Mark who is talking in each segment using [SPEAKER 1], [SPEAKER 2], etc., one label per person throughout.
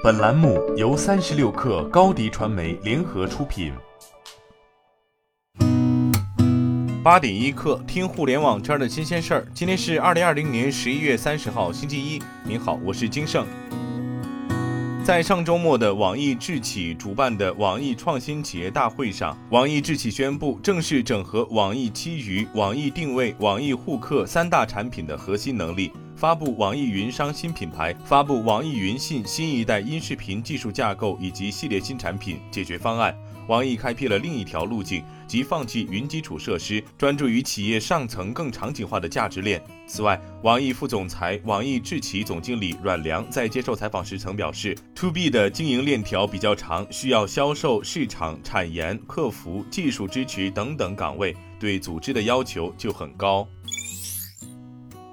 [SPEAKER 1] 本栏目由三十六氪高低传媒联合出品。
[SPEAKER 2] 八点一刻，听互联网圈的新鲜事儿。今天是二零二零年十一月三十号，星期一。您好，我是金盛。在上周末的网易智企主办的网易创新企业大会上，网易智企宣布正式整合网易基于网易定位、网易互客三大产品的核心能力。发布网易云商新品牌，发布网易云信新一代音视频技术架构以及系列新产品解决方案。网易开辟了另一条路径，即放弃云基础设施，专注于企业上层更场景化的价值链。此外，网易副总裁、网易智企总经理阮良在接受采访时曾表示，To B 的经营链条比较长，需要销售、市场、产研、客服、技术支持等等岗位，对组织的要求就很高。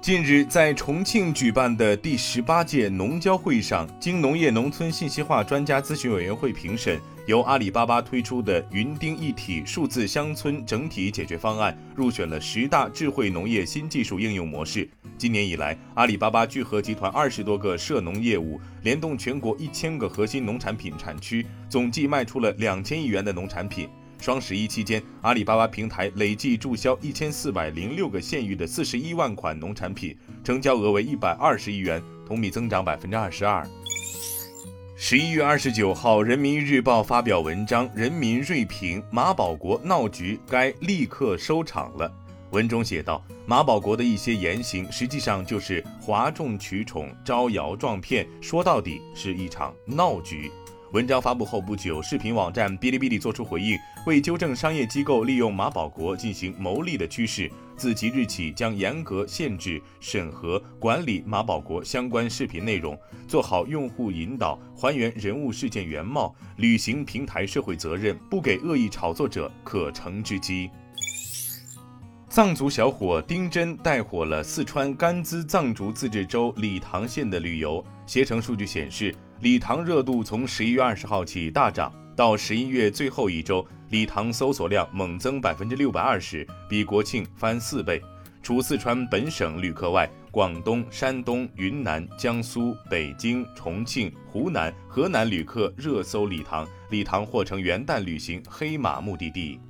[SPEAKER 2] 近日，在重庆举办的第十八届农交会上，经农业农村信息化专家咨询委员会评审，由阿里巴巴推出的云钉一体数字乡村整体解决方案入选了十大智慧农业新技术应用模式。今年以来，阿里巴巴聚合集团二十多个涉农业务，联动全国一千个核心农产品产区，总计卖出了两千亿元的农产品。双十一期间，阿里巴巴平台累计注销一千四百零六个县域的四十一万款农产品，成交额为一百二十亿元，同比增长百分之二十二。十一月二十九号，人民日报发表文章，人民锐评马保国闹局该立刻收场了。文中写道，马保国的一些言行，实际上就是哗众取宠、招摇撞骗，说到底是一场闹局。文章发布后不久，视频网站哔哩哔哩作出回应，为纠正商业机构利用马保国进行牟利的趋势，自即日起将严格限制、审核、管理马保国相关视频内容，做好用户引导，还原人物事件原貌，履行平台社会责任，不给恶意炒作者可乘之机。藏族小伙丁真带火了四川甘孜藏族自治州理塘县的旅游，携程数据显示。礼堂热度从十一月二十号起大涨，到十一月最后一周，礼堂搜索量猛增百分之六百二十，比国庆翻四倍。除四川本省旅客外，广东、山东、云南、江苏、北京、重庆、湖南、河南旅客热搜礼堂，礼堂或成元旦旅行黑马目的地。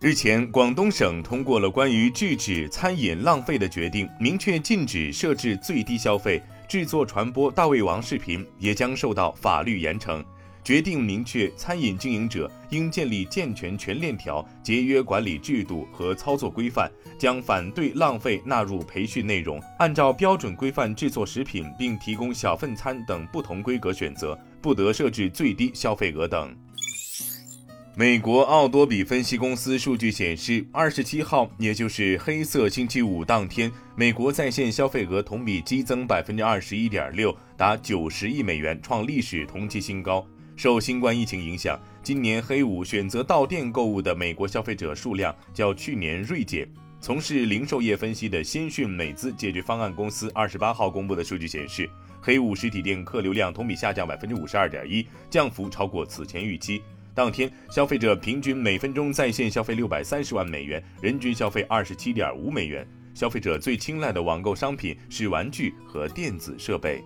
[SPEAKER 2] 日前，广东省通过了关于制止餐饮浪费的决定，明确禁止设置最低消费。制作传播大胃王视频也将受到法律严惩。决定明确，餐饮经营者应建立健全全链条节约管理制度和操作规范，将反对浪费纳入培训内容，按照标准规范制作食品，并提供小份餐等不同规格选择，不得设置最低消费额等。美国奥多比分析公司数据显示，二十七号，也就是黑色星期五当天，美国在线消费额同比激增百分之二十一点六，达九十亿美元，创历史同期新高。受新冠疫情影响，今年黑五选择到店购物的美国消费者数量较去年锐减。从事零售业分析的先讯美资解决方案公司二十八号公布的数据显示，黑五实体店客流量同比下降百分之五十二点一，降幅超过此前预期。当天，消费者平均每分钟在线消费六百三十万美元，人均消费二十七点五美元。消费者最青睐的网购商品是玩具和电子设备。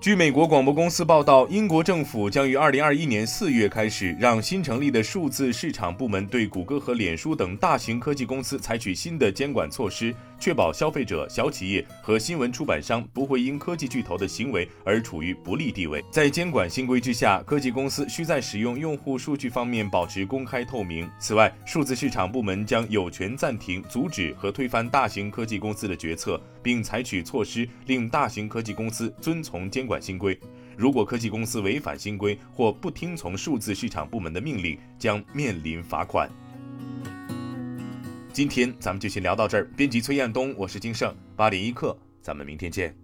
[SPEAKER 2] 据美国广播公司报道，英国政府将于二零二一年四月开始，让新成立的数字市场部门对谷歌和脸书等大型科技公司采取新的监管措施，确保消费者、小企业和新闻出版商不会因科技巨头的行为而处于不利地位。在监管新规之下，科技公司需在使用用户数据方面保持公开透明。此外，数字市场部门将有权暂停、阻止和推翻大型科技公司的决策，并采取措施令大型科技公司遵从监。管新规，如果科技公司违反新规或不听从数字市场部门的命令，将面临罚款。今天咱们就先聊到这儿。编辑崔彦东，我是金盛，八点一刻，咱们明天见。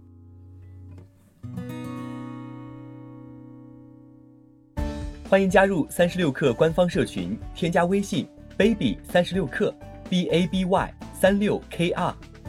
[SPEAKER 3] 欢迎加入三十六氪官方社群，添加微信 baby 三十六氪 b a b y 三六 k r，